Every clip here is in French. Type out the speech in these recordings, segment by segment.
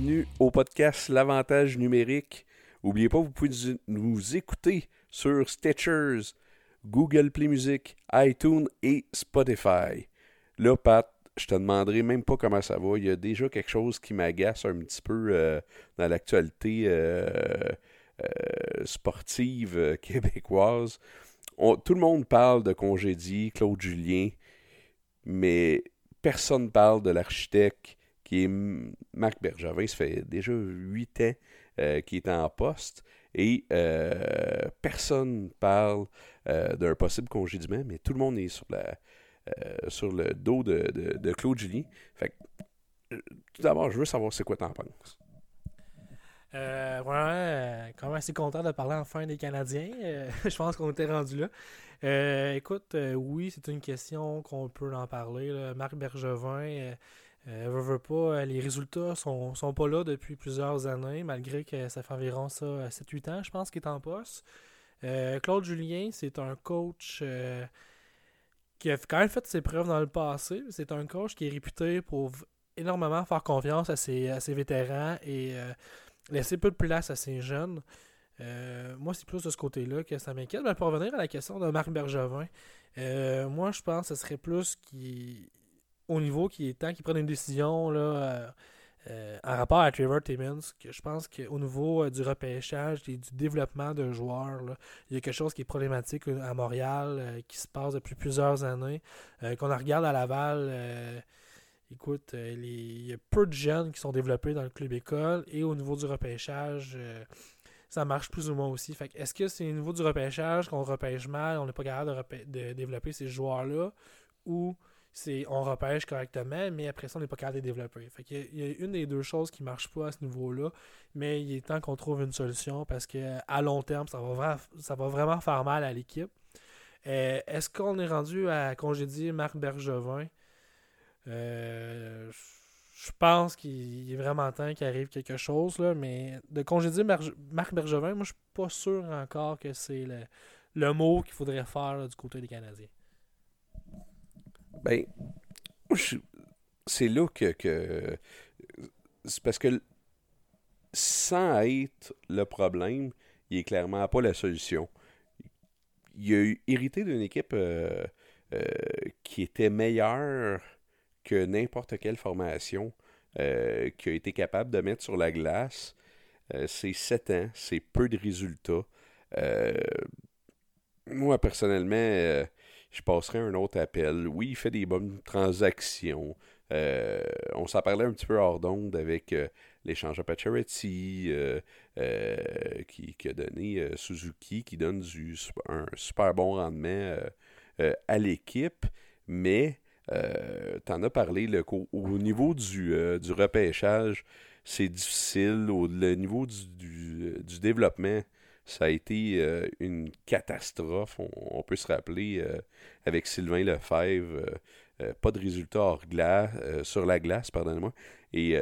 bienvenue au podcast L'avantage numérique. N'oubliez pas, vous pouvez nous écouter sur Stitchers, Google Play Music, iTunes et Spotify. Là, Pat, je te demanderai même pas comment ça va. Il y a déjà quelque chose qui m'agace un petit peu euh, dans l'actualité euh, euh, sportive québécoise. tout le monde parle de congédie, Claude Julien, mais personne ne parle de l'architecte qui est Marc Bergevin. Ça fait déjà huit ans qu'il est en poste. Et personne parle d'un possible congédiement, mais tout le monde est sur la, euh, sur le dos de, Claude Julien. Fait euh, tout d'abord, je veux savoir c'est quoi t'en penses. Euh, vraiment, euh, quand même assez content de parler enfin des Canadiens. je pense qu'on était rendu là. écoute, oui, c'est une question qu'on peut en parler. Marc Bergevin, veut pas, les résultats sont, sont pas là depuis plusieurs années, malgré que ça fait environ ça 7-8 ans, je pense, qu'il est en poste. Claude Julien, c'est un coach qui a quand même fait ses preuves dans le passé. C'est un coach qui est réputé pour énormément faire confiance à ses, vétérans et euh, laisser peu de place à ses jeunes. Euh, moi, c'est plus de ce côté-là que ça m'inquiète. Mais pour revenir à la question de Marc Bergevin, euh, moi, je pense que ce serait plus qui, au niveau qui est temps qu'il prenne une décision là, euh, en rapport à Trevor Timmons, je pense qu'au niveau euh, du repêchage et du développement de joueurs, il y a quelque chose qui est problématique euh, à Montréal, qui se passe depuis plusieurs années. qu'on regarde à Laval, écoute, il y a peu de jeunes qui sont développés dans le club école et au niveau du repêchage, ça marche plus ou moins aussi. Est-ce que c'est au niveau du repêchage qu'on repêche mal, on n'est pas capable de, de développer ces joueurs-là, ou c'est on repêche correctement, mais après ça, on n'est pas capable de développer. Fait il, y a, une des deux choses qui ne marche pas à ce niveau-là, mais il est temps qu'on trouve une solution parce que à long terme, ça va, ça va vraiment faire mal à l'équipe. Euh, est-ce qu'on est rendu à congédier Marc Bergevin? Euh, je pense qu'il est vraiment temps qu'il arrive quelque chose, là, mais de congédier Marc Bergevin, moi je suis pas sûr encore que c'est le, mot qu'il faudrait faire du côté des Canadiens. Ben, c'est là que, c'est parce que sans être le problème, il est clairement pas la solution. Il a hérité d'une équipe euh, euh, qui était meilleure que n'importe quelle formation euh, qui a été capable de mettre sur la glace. c'est sept ans, c'est peu de résultats. moi, personnellement, je passerai un autre appel. Oui, il fait des bonnes transactions. Euh, on s'en parlait un petit peu hors d'onde avec euh, l'échange à Pacioretty euh, qui, a donné Suzuki, qui donne du, un super bon rendement à l'équipe. Mais tu en as parlé, le, au, niveau du, du repêchage, c'est difficile. Au le niveau du, du développement, ça a été euh, une catastrophe. On, peut se rappeler euh, avec Sylvain Lefebvre, euh, pas de résultats hors glace, sur la glace, pardonnez-moi, et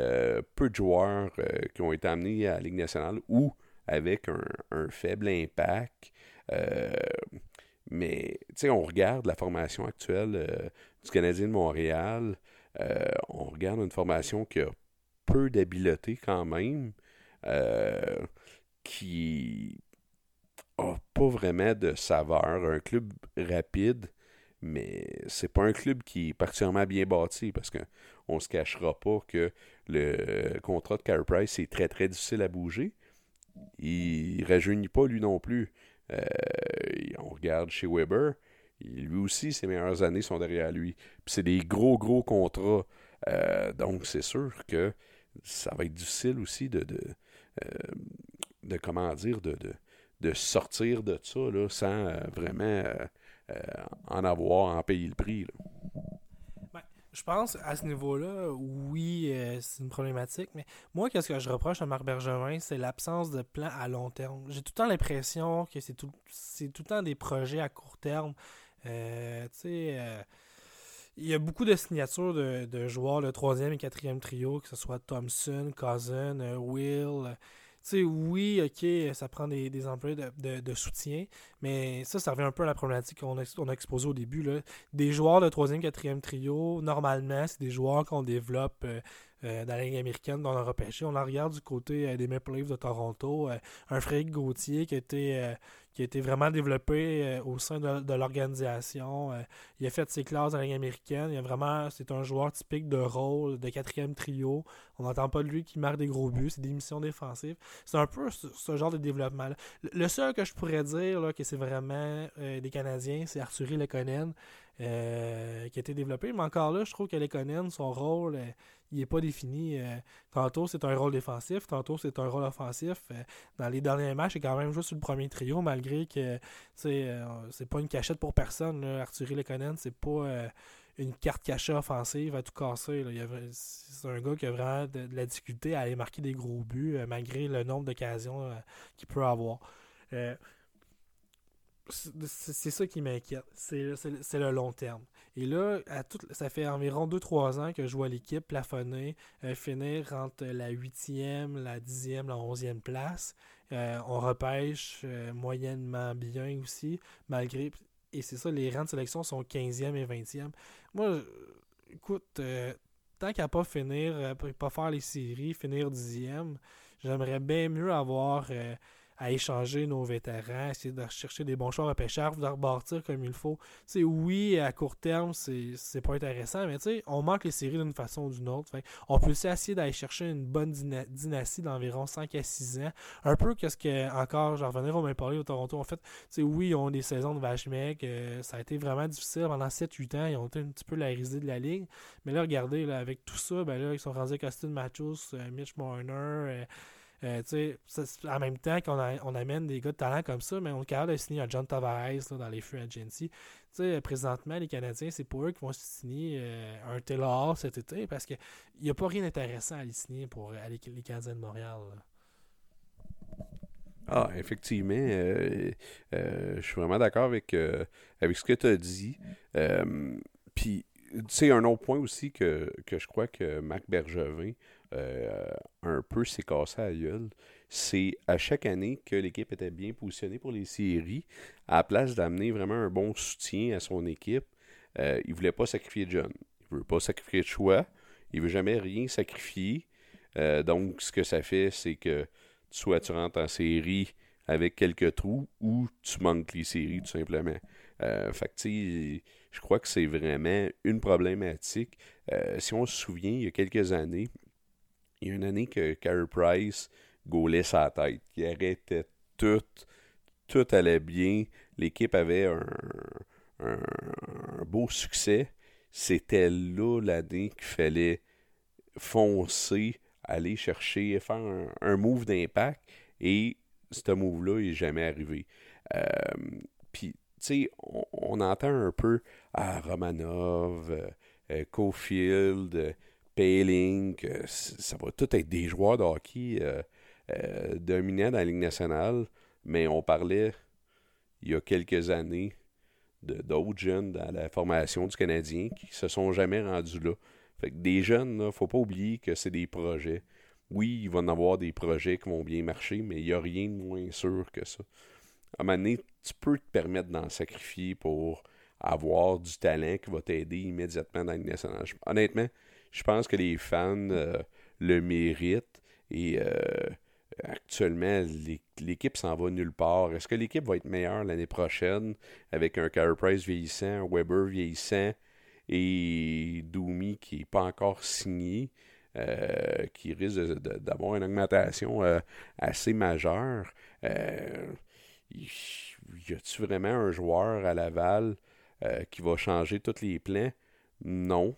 peu de joueurs qui ont été amenés à la Ligue nationale ou avec un, faible impact. mais, tu sais, on regarde la formation actuelle du Canadien de Montréal. on regarde une formation qui a peu d'habileté quand même. qui pas vraiment de saveur. Un club rapide, mais c'est pas un club qui est particulièrement bien bâti parce qu'on on se cachera pas que le contrat de Carey Price est très très difficile à bouger. Il rajeunit pas lui non plus. Euh, on regarde chez Weber, lui aussi ses meilleures années sont derrière lui. c'est des gros gros contrats. Euh, donc c'est sûr que ça va être difficile aussi de, de, euh, comment dire de de sortir de ça là, sans euh, vraiment euh, euh, en avoir, en payer le prix. Ben, je pense à ce niveau-là, oui, c'est une problématique, mais moi, qu'est-ce que je reproche à Marc Bergevin, c'est l'absence de plan à long terme. J'ai tout le temps l'impression que c'est tout, c'est tout le temps des projets à court terme. tu sais, il y a beaucoup de signatures de, de, joueurs, le troisième et quatrième trio, que ce soit Thompson, Cousin, Will sais, oui, ok, ça prend des, des emplois de, soutien, mais ça, ça revient un peu à la problématique qu'on a, on exposée au début. Là. Des joueurs de troisième, quatrième trio, normalement, c'est des joueurs qu'on développe euh, dans la Ligue américaine dont on a repêché. On la regarde du côté des Maple Leafs de Toronto. un Frédéric Gauthier qui qui a été vraiment développé euh, au sein de, l'organisation. Euh, il a fait ses classes en ligne américaine. Il a vraiment, c'est un joueur typique de rôle, de quatrième trio. On n'entend pas de lui qui marque des gros buts. C'est des missions défensives. C'est un peu ce, genre de développement. -là. Le seul que je pourrais dire là, que c'est vraiment euh, des Canadiens, c'est Arthurie Lekonen. qui a été développé. Mais encore là, je trouve que Lekonen, son rôle, il n'est pas défini. Euh, tantôt, c'est un rôle défensif, tantôt, c'est un rôle offensif. Euh, dans les derniers matchs, il est quand même juste sur le premier trio, malgré que euh, c'est pas une cachette pour personne. Là. Arthurie Lekonen, c'est pas une carte cachée offensive à tout casser. C'est un gars qui a vraiment de, la difficulté à aller marquer des gros buts, malgré le nombre d'occasions qu'il peut avoir c'est ça qui m'inquiète. C'est le long terme. Et là, à tout, ça fait environ 2-3 ans que je vois l'équipe plafonner, euh, finir entre la 8e, la 10e, la 11e place. Euh, on repêche euh, moyennement bien aussi, malgré. Et c'est ça, les rangs de sélection sont 15e et 20e. Moi, écoute, tant qu'à pas finir, pas faire les séries, finir 10e, j'aimerais bien mieux avoir à échanger nos vétérans, essayer de chercher des bons choix à pêcheurs, de repartir comme il faut. sais, oui, à court terme, c'est pas intéressant, mais on manque les séries d'une façon ou d'une autre. on peut aussi essayer d'aller chercher une bonne dynastie d'environ 5 à 6 ans. Un peu qu'est-ce que, encore, je revenir au même parler au Toronto, en fait, oui, ils ont des saisons de vache mec, euh, ça a été vraiment difficile pendant 7-8 ans, ils ont été un petit peu la risée de la ligue. Mais là, regardez, là, avec tout ça, ben là, ils sont rendus avec Austin Matthews, euh, Mitch Marner, euh, euh, en même temps qu'on on amène des gars de talent comme ça, mais on est capable de signer un John Tavares dans les Free Agency. présentement, les Canadiens, c'est pour eux qui vont signer euh, un Taylor cet été parce qu'il n'y a pas rien d'intéressant à les signer pour les Canadiens de Montréal. Ah, effectivement. Euh, je suis vraiment d'accord avec, avec ce que tu as dit. Puis, tu sais, un autre point aussi que, que je crois que Marc Bergevin euh, un peu s'est cassé à gueule, c'est à chaque année que l'équipe était bien positionnée pour les séries, à la place d'amener vraiment un bon soutien à son équipe, euh, il ne voulait pas sacrifier John. Il ne veut pas sacrifier de choix. Il ne veut jamais rien sacrifier. Euh, donc, ce que ça fait, c'est que soit tu rentres en série avec quelques trous ou tu manques les séries, tout simplement. je crois que c'est vraiment une problématique. si on se souvient, il y a quelques années, il y a une année que Carey Price gaulait sa tête, qui arrêtait tout, tout allait bien, l'équipe avait un, beau succès. C'était là l'année qu'il fallait foncer, aller chercher, faire un, move d'impact, et ce move-là n'est jamais arrivé. Euh, puis, tu sais, on, entend un peu à Romanov, euh, euh Cofield, Payling, ça va tout être des joueurs de hockey euh, euh, dominants dans la Ligue nationale, mais on parlait il y a quelques années d'autres jeunes dans la formation du Canadien qui se sont jamais rendus là. Fait que des jeunes, ne faut pas oublier que c'est des projets. Oui, il va en avoir des projets qui vont bien marcher, mais il n'y a rien de moins sûr que ça. À un moment donné, tu peux te permettre d'en sacrifier pour avoir du talent qui va t'aider immédiatement dans la Ligue nationale. Honnêtement, je pense que les fans euh, le méritent et euh, actuellement, l'équipe s'en va nulle part. Est-ce que l'équipe va être meilleure l'année prochaine avec un Carey Price vieillissant, un Weber vieillissant et Doomy qui n'est pas encore signé? Euh, qui risque d'avoir une augmentation assez majeure? y a-t-il vraiment un joueur à Laval qui va changer tous les plans? Non.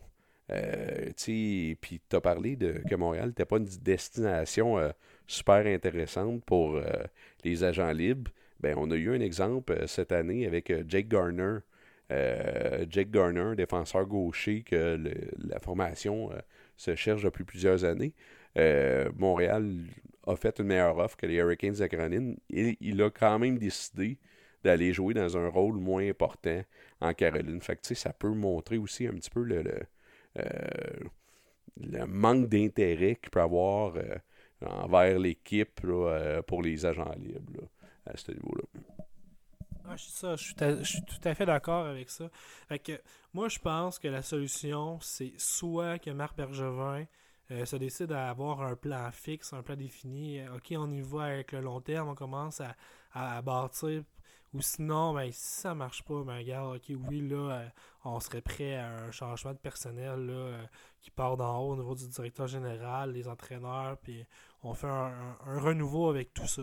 Euh, puis tu as parlé de que Montréal n'était pas une destination euh, super intéressante pour euh, les agents libres. Ben, on a eu un exemple cette année avec Jake Garner. Jake Garner, défenseur gaucher que la formation se cherche depuis plusieurs années. Montréal a fait une meilleure offre que les Hurricanes de Caroline. Il a quand même décidé d'aller jouer dans un rôle moins important en Caroline. Fait que, ça peut montrer aussi un petit peu le euh, le manque d'intérêt qu'il peut avoir euh, envers l'équipe euh, pour les agents libres à ce niveau-là. Ah, je, suis tout à fait d'accord avec ça. moi, je pense que la solution, c'est soit que Marc Bergevin se décide à avoir un plan fixe, un plan défini. ok, on y va avec le long terme, on commence à bâtir ou sinon, ben, si ça marche pas, ben, regarde, ok, oui, là, euh, on serait prêt à un changement de personnel là, euh, qui part d'en haut au niveau du directeur général, les entraîneurs, puis on fait un, renouveau avec tout ça.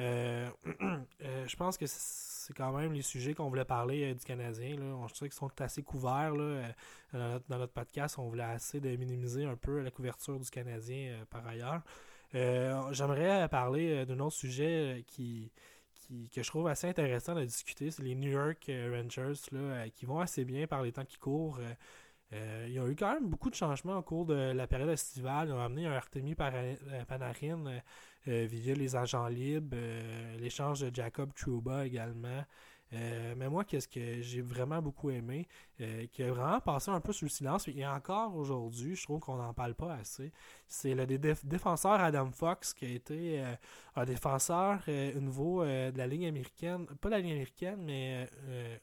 Euh, je pense que c'est quand même les sujets qu'on voulait parler du Canadien. Là. On sait qu'ils sont assez couverts là, dans, notre, podcast. On voulait assez de minimiser un peu la couverture du Canadien par ailleurs. J'aimerais parler d'un autre sujet qui, que je trouve assez intéressant de discuter, c'est les New York euh, Rangers là, euh, qui vont assez bien par les temps qui courent. Euh, il y a eu quand même beaucoup de changements au cours de la période estivale. Ils ont amené un Artemi Panarin via les agents libres, l'échange de Jacob Trouba également. Euh, mais moi, qu'est-ce que j'ai vraiment beaucoup aimé, euh, qui a vraiment passé un peu sous le silence, et encore aujourd'hui, je trouve qu'on n'en parle pas assez, c'est le défenseur Adam Fox, qui a été euh, un défenseur au niveau de la ligne américaine, pas la ligne américaine, mais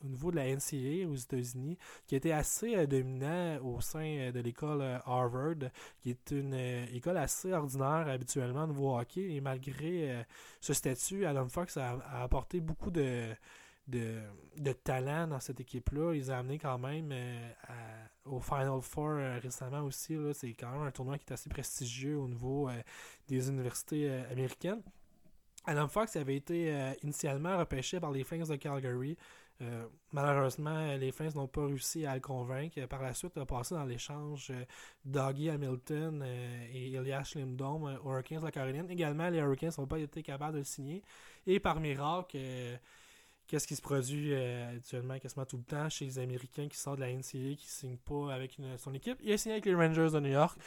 au niveau de la NCAA aux États-Unis, qui a été assez dominant au sein de l'école Harvard, qui est une école assez ordinaire habituellement au niveau hockey, et malgré ce statut, Adam Fox a apporté beaucoup de de, de talent dans cette équipe-là. Ils ont amené quand même euh, au Final Four euh, récemment aussi. C'est quand même un tournoi qui est assez prestigieux au niveau euh, des universités américaines. Adam Fox avait été initialement repêché par les Flames de Calgary. malheureusement, les Flames n'ont pas réussi à le convaincre. Par la suite, il a passé dans l'échange Doggy Hamilton et Elias Lindholm aux Hurricanes de la Caroline. Également, les Hurricanes n'ont pas été capables de le signer. Et par miracle, qu'est-ce qui se produit euh, actuellement quasiment tout le temps chez les Américains qui sortent de la NCAA, qui ne signent pas avec son équipe. Il a signé avec les Rangers de New York,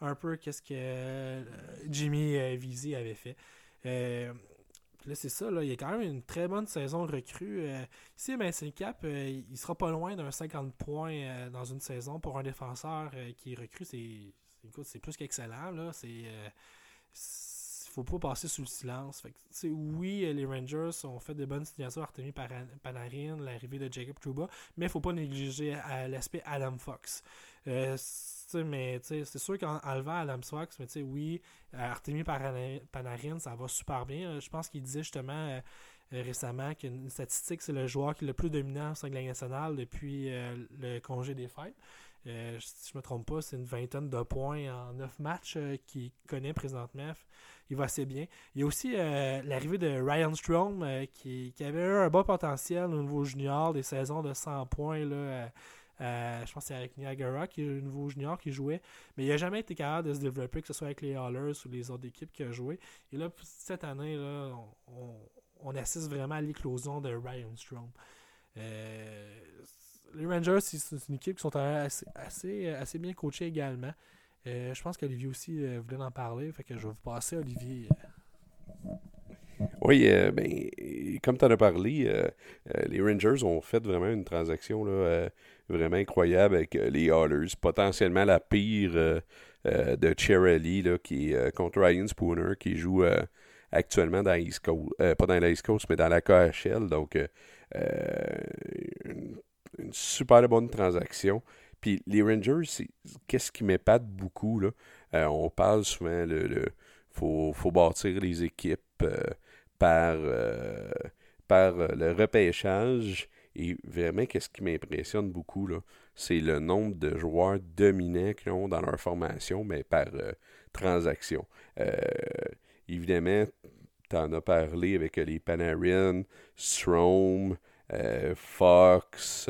un peu qu'est-ce que euh, Jimmy euh, Vizzy avait fait. là, c'est ça, il y a quand même une très bonne saison recrue. ici, ben, c'est cap, il sera pas loin d'un 50 points dans une saison pour un défenseur qui est recrue. C'est plus qu'excellent. C'est faut pas passer sous le silence. Oui, les Rangers ont fait de bonnes signatures, Artemi Panarin, l'arrivée de Jacob Trouba, mais faut pas négliger l'aspect Adam Fox. Euh, mais c'est sûr qu'en enlevant Adam Fox, mais oui, Artemi Panarin, ça va super bien. Je pense qu'il disait justement euh, récemment qu'une statistique, c'est le joueur qui est le plus dominant au sein de nationale depuis euh, le congé des fêtes. Si je me trompe pas, c'est une vingtaine de points en neuf matchs qu'il connaît présentement il va assez bien. Il y a aussi euh, l'arrivée de Ryan Strom euh, qui, avait un bon potentiel au niveau junior, des saisons de 100 points. Là, euh, je pense que c'est avec Niagara, qui est le nouveau junior qui jouait. Mais il n'a jamais été capable de se développer, que ce soit avec les Hallers ou les autres équipes qui a joué. Et là, cette année, là, on, assiste vraiment à l'éclosion de Ryan Strom. Les Rangers, c'est une équipe qui sont assez, assez, assez bien coachés également. Euh, je pense qu'Olivier aussi euh, voulait en parler, je vais vous passer, Olivier. Oui, euh, ben, comme tu en as parlé, les Rangers ont fait vraiment une transaction vraiment incroyable avec les Oilers. Potentiellement la pire de Cherry qui est contre Ryan Spooner, qui joue actuellement dans l'East Coast, pas dans l'East Coast, mais dans la KHL. Donc, une, super bonne transaction. Puis les Rangers, qu'est-ce qui m'épate beaucoup, là? Euh, on parle souvent, le, faut, faut bâtir les équipes euh, par, euh, par le repêchage. Et vraiment, qu'est-ce qui m'impressionne beaucoup, c'est le nombre de joueurs dominants qu'ils ont dans leur formation, mais par transaction. évidemment, tu en as parlé avec les Panarin, Strom, Fox,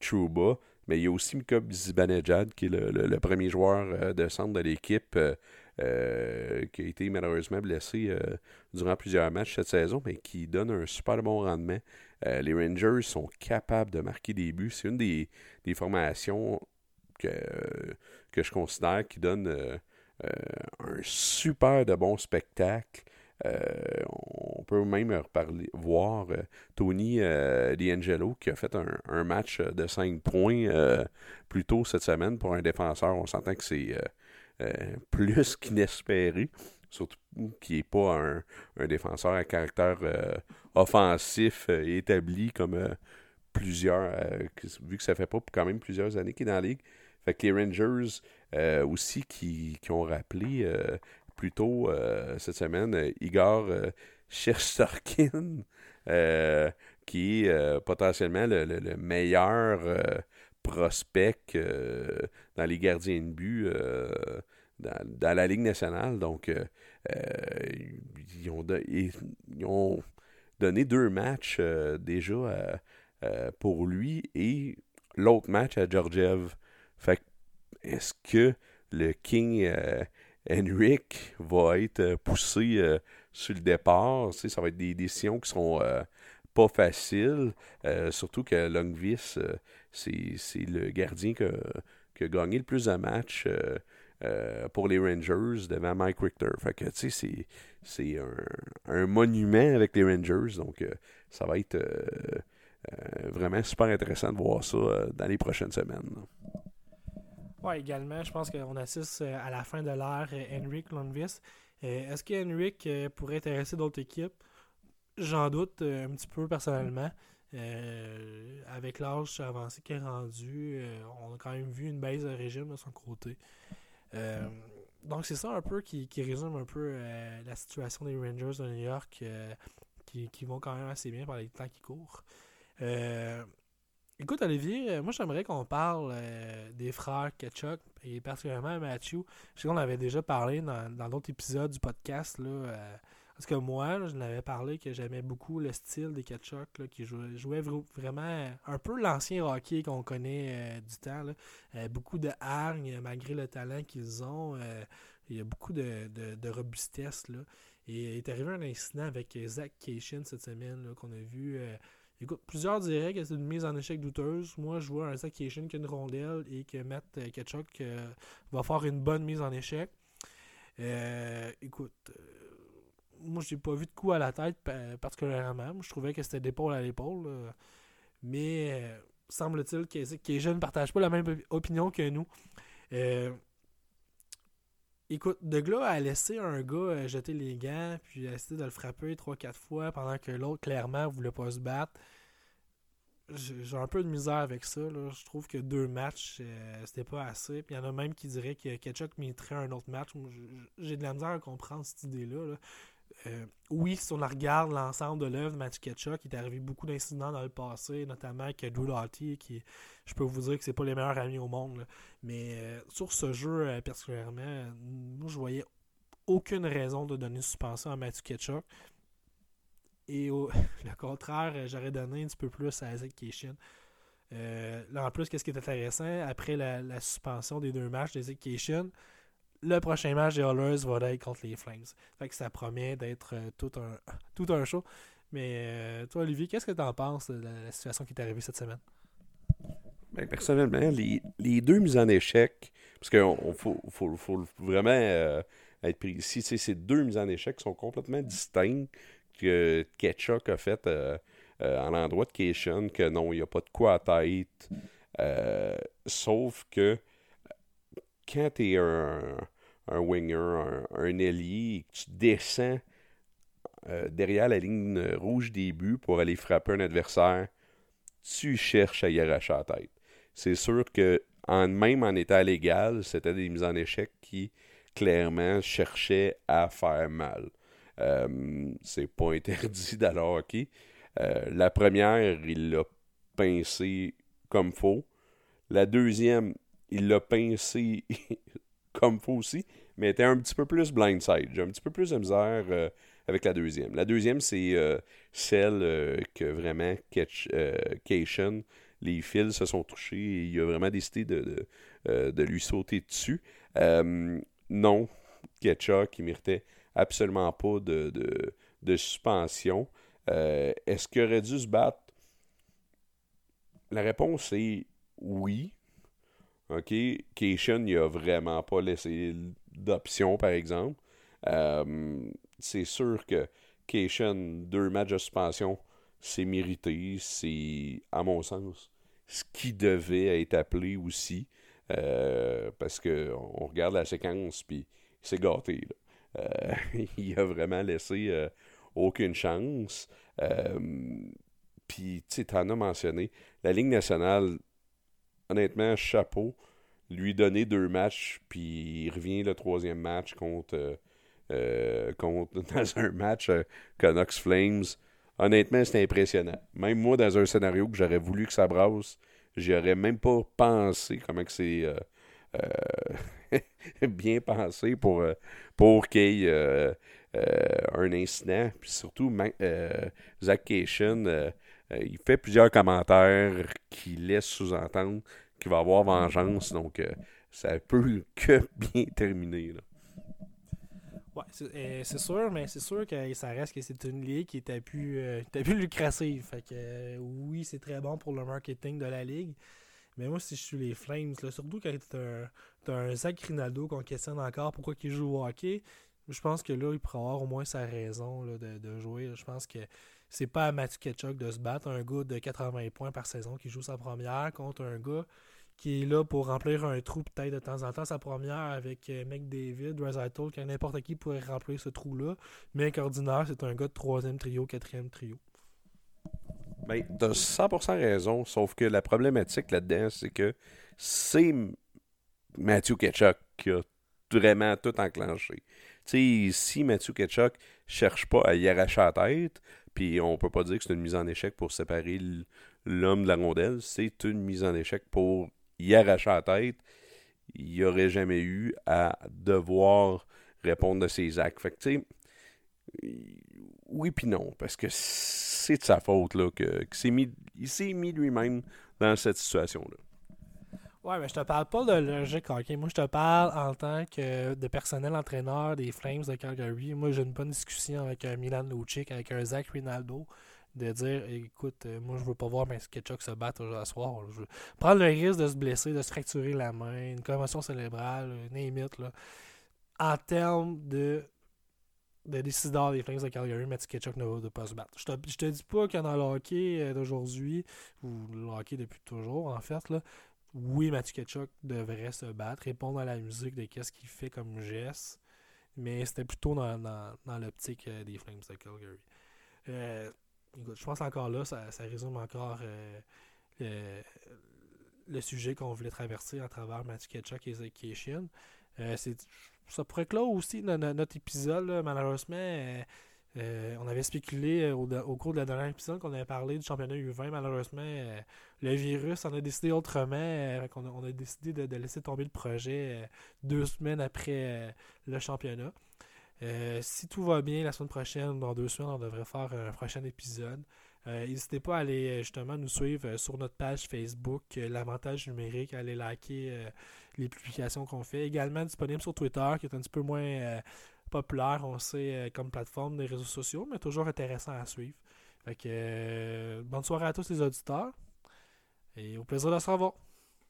Trouba. Mais il y a aussi Mikob Zibanejad, qui est le, premier joueur euh, de centre de l'équipe, euh, euh, qui a été malheureusement blessé durant plusieurs matchs cette saison, mais qui donne un super bon rendement. les Rangers sont capables de marquer des buts. C'est une des, formations que, que je considère qui donne un super de bon spectacle. Euh, on peut même reparler, voir euh, Tony euh, D'Angelo qui a fait un, match de 5 points plus tôt cette semaine pour un défenseur. On s'entend que c'est plus qu'inespéré. Surtout qu'il n'est pas un, défenseur à caractère offensif établi comme plusieurs, vu que ça fait pas quand même plusieurs années qu'il est dans la ligue. Fait que les Rangers aussi qui, ont rappelé plus tôt cette semaine Igor Shesterkin, qui est potentiellement le, meilleur prospect dans les gardiens de but dans, la Ligue nationale. Donc, ils, ont ils, ont donné deux matchs déjà pour lui et l'autre match à Georgiev. Fait est-ce que le King Henrik va être poussé sur le départ? ça va être des décisions qui sont pas faciles. surtout que Longvis, c'est le gardien qui a gagné le plus de matchs euh, pour les Rangers devant Mike Richter. Fait que, tu sais, c'est un, monument avec les Rangers. Donc, euh, ça va être euh, vraiment super intéressant de voir ça dans les prochaines semaines. Oui, également, je pense qu'on assiste à la fin de l'ère Henrik Lundqvist. Est-ce que Henrik pourrait intéresser d'autres équipes? J'en doute un petit peu personnellement. avec l'âge avancé qu'il est rendu, on a quand même vu une baisse de régime de son côté. Euh, donc c'est ça un peu qui, résume un peu euh, la situation des Rangers de New York euh, qui, vont quand même assez bien par les temps qui courent. Écoute Olivier, moi j'aimerais qu'on parle des frères Ketchuk et particulièrement Matthew. Je sais qu'on avait déjà parlé dans d'autres épisodes du podcast là, parce que moi, je l'avais parlé que j'aimais beaucoup le style des Ketchuk, qui jouait, vraiment un peu l'ancien hockey qu'on connaît euh, du temps. Euh, beaucoup de hargne, malgré le talent qu'ils ont. Euh, il y a beaucoup de, robustesse. Là. Et il est arrivé un incident avec Zach Cation cette semaine qu'on a vu. Écoute, plusieurs diraient que c'est une mise en échec douteuse. Moi, je vois un Cation qui a une rondelle et que Matt Ketchuk va faire une bonne mise en échec. écoute moi, j'ai pas vu de coup à la tête particulièrement. Je trouvais que c'était d'épaule à l'épaule. Mais euh, semble-t-il que les jeunes ne partagent pas la même opinion que nous. Euh, écoute, De Glas a laissé un gars euh, jeter les gants, puis a essayé de le frapper 3-4 fois pendant que l'autre, clairement, voulait pas se battre. J'ai un peu de misère avec ça. Je trouve que deux matchs, c'était pas assez. Puis il y en a même qui diraient que Ketchuk mériterait un autre match. J'ai de la misère à comprendre cette idée-là. là euh, oui, si on regarde l'ensemble de l'œuvre de Matthew Ketchuk, il est arrivé beaucoup d'incidents dans le passé, notamment avec Drew Doughty, qui, je peux vous dire que c'est pas les meilleurs amis au monde. Mais euh, sur ce jeu euh, particulièrement, moi, je voyais aucune raison de donner une suspension à Matthew Ketchuk. Et au le contraire, j'aurais donné un petit peu plus à Isaac Cation. là, en plus, qu'est-ce qui est intéressant, après la, suspension des deux matchs d'Isaac Cation, le prochain match des Oilers va être contre les Flames. Fait que ça promet d'être euh, tout, un, tout un show. Mais euh, toi, Olivier, qu'est-ce que tu en penses de la, situation qui est arrivée cette semaine? Ben, personnellement, les, deux mises en échec, parce qu'il faut, faut, vraiment euh, être précis, ces deux mises en échec sont complètement distinctes que Ketchuk a fait en l'endroit de Cation, que non, il n'y a pas de quoi à tête. sauf que quand tu es un, winger, un, un ailier, que tu descends euh, derrière la ligne rouge des buts pour aller frapper un adversaire, tu cherches à y arracher la tête. C'est sûr que même en état légal, c'était des mises en échec qui clairement cherchaient à faire mal. Euh, c'est pas interdit d'aller hockey. Euh, la première, il l'a pincé comme faux. La deuxième, il l'a pincé comme faut aussi, mais était un petit peu plus blindside. J'ai un petit peu plus de misère euh, avec la deuxième. La deuxième, c'est euh, celle euh, que vraiment catch, Cation, les fils se sont touchés et il a vraiment décidé de, de, lui sauter dessus. non, Ketchuk, qui méritait absolument pas de, de suspension. Est-ce qu'il aurait dû se battre? La réponse est oui. OK? Cation, il a vraiment pas laissé d'option, par exemple. Euh, c'est sûr que Cation, deux matchs de suspension, c'est mérité. C'est, à mon sens, ce qui devait être appelé aussi. Euh, parce que on regarde la séquence, puis il s'est gâté. Euh, il a vraiment laissé aucune chance. puis, tu sais, t'en as mentionné. La Ligue nationale honnêtement, chapeau. lui donner deux matchs, puis il revient le troisième match contre, contre dans un match Canucks Flames. Honnêtement, c'est impressionnant. Même moi, dans un scénario que j'aurais voulu que ça brasse, j'y aurais même pas pensé comment c'est bien pensé pour, pour qu'il y ait un incident. Puis surtout, Zach Cation euh, il fait plusieurs commentaires qui laissent sous-entendre qu'il va avoir vengeance. Donc, euh, ça peut que bien terminer. Ouais, euh, c'est sûr, mais c'est sûr que ça reste que c'est une ligue qui était plus, plus lucrative. Fait que oui, c'est très bon pour le marketing de la ligue. Mais moi, si je suis les Flames, surtout quand tu as, un Zach Rinaldo qu'on questionne encore pourquoi il joue au hockey, je pense que là, il pourrait avoir au moins sa raison de, de, jouer. Je pense que c'est pas à Matthew Ketchuk de se battre, un gars de 80 points par saison qui joue sa première contre un gars qui est là pour remplir un trou peut-être de temps en temps sa première avec euh, McDavid, Rosaitel, quand n'importe qui pourrait remplir ce trou-là, mais qu'ordinaire, c'est un gars de troisième trio, quatrième trio. Ben, t'as 100% raison, sauf que la problématique là-dedans, c'est que c'est Matthew Ketchuk qui a vraiment tout enclenché. si Matthew Ketchuk cherche pas à y arracher la tête, puis on peut pas dire que c'est une mise en échec pour séparer l'homme de la rondelle. C'est une mise en échec pour y arracher la tête. Il n'y aurait jamais eu à devoir répondre de ses actes. Fait que, tu sais, oui puis non, parce que c'est de sa faute là, que, mis, il s'est mis lui-même dans cette situation-là. Ouais, mais je te parle pas de logique hockey. Moi, je te parle en tant que de personnel entraîneur des Flames de Calgary. Moi, j'ai une bonne discussion avec un Milan Lucic, avec un Zach Rinaldo, de dire écoute, euh, moi, je veux pas voir mes Ketchuk se battre aujourd'hui soir. Je veux prendre le risque de se blesser, de se fracturer la main, une commotion cérébrale, une limite. Là. En termes de de décideur des Flames de Calgary, Matthew Ketchuk ne va pas se battre. Je te, je te dis pas que dans le hockey euh, d'aujourd'hui, ou le hockey depuis toujours, en fait, là, oui, Mathieu Ketchuk devrait se battre, répondre à la musique de qu'est-ce qu'il fait comme geste, mais c'était plutôt dans, dans, l'optique euh, des Flames de Calgary. Euh, je pense encore là, ça, résume encore euh, le, sujet qu'on voulait traverser à travers Mathieu Ketchuk et Zach ça pourrait clore aussi notre, épisode, malheureusement. Euh, on avait spéculé euh, au, cours de la dernière épisode qu'on avait parlé du championnat U20. Malheureusement, euh, le virus en a décidé autrement. on, a, décidé de, laisser tomber le projet deux semaines après le championnat. si tout va bien, la semaine prochaine, dans deux semaines, on devrait faire un prochain épisode. N'hésitez pas à aller justement nous suivre sur notre page Facebook, l'avantage numérique, à aller liker les publications qu'on fait. Également disponible sur Twitter, qui est un petit peu moins populaire, on sait, euh, comme plateforme des réseaux sociaux, mais toujours intéressant à suivre. Fait euh, bonne soirée à tous les auditeurs et au plaisir de se revoir.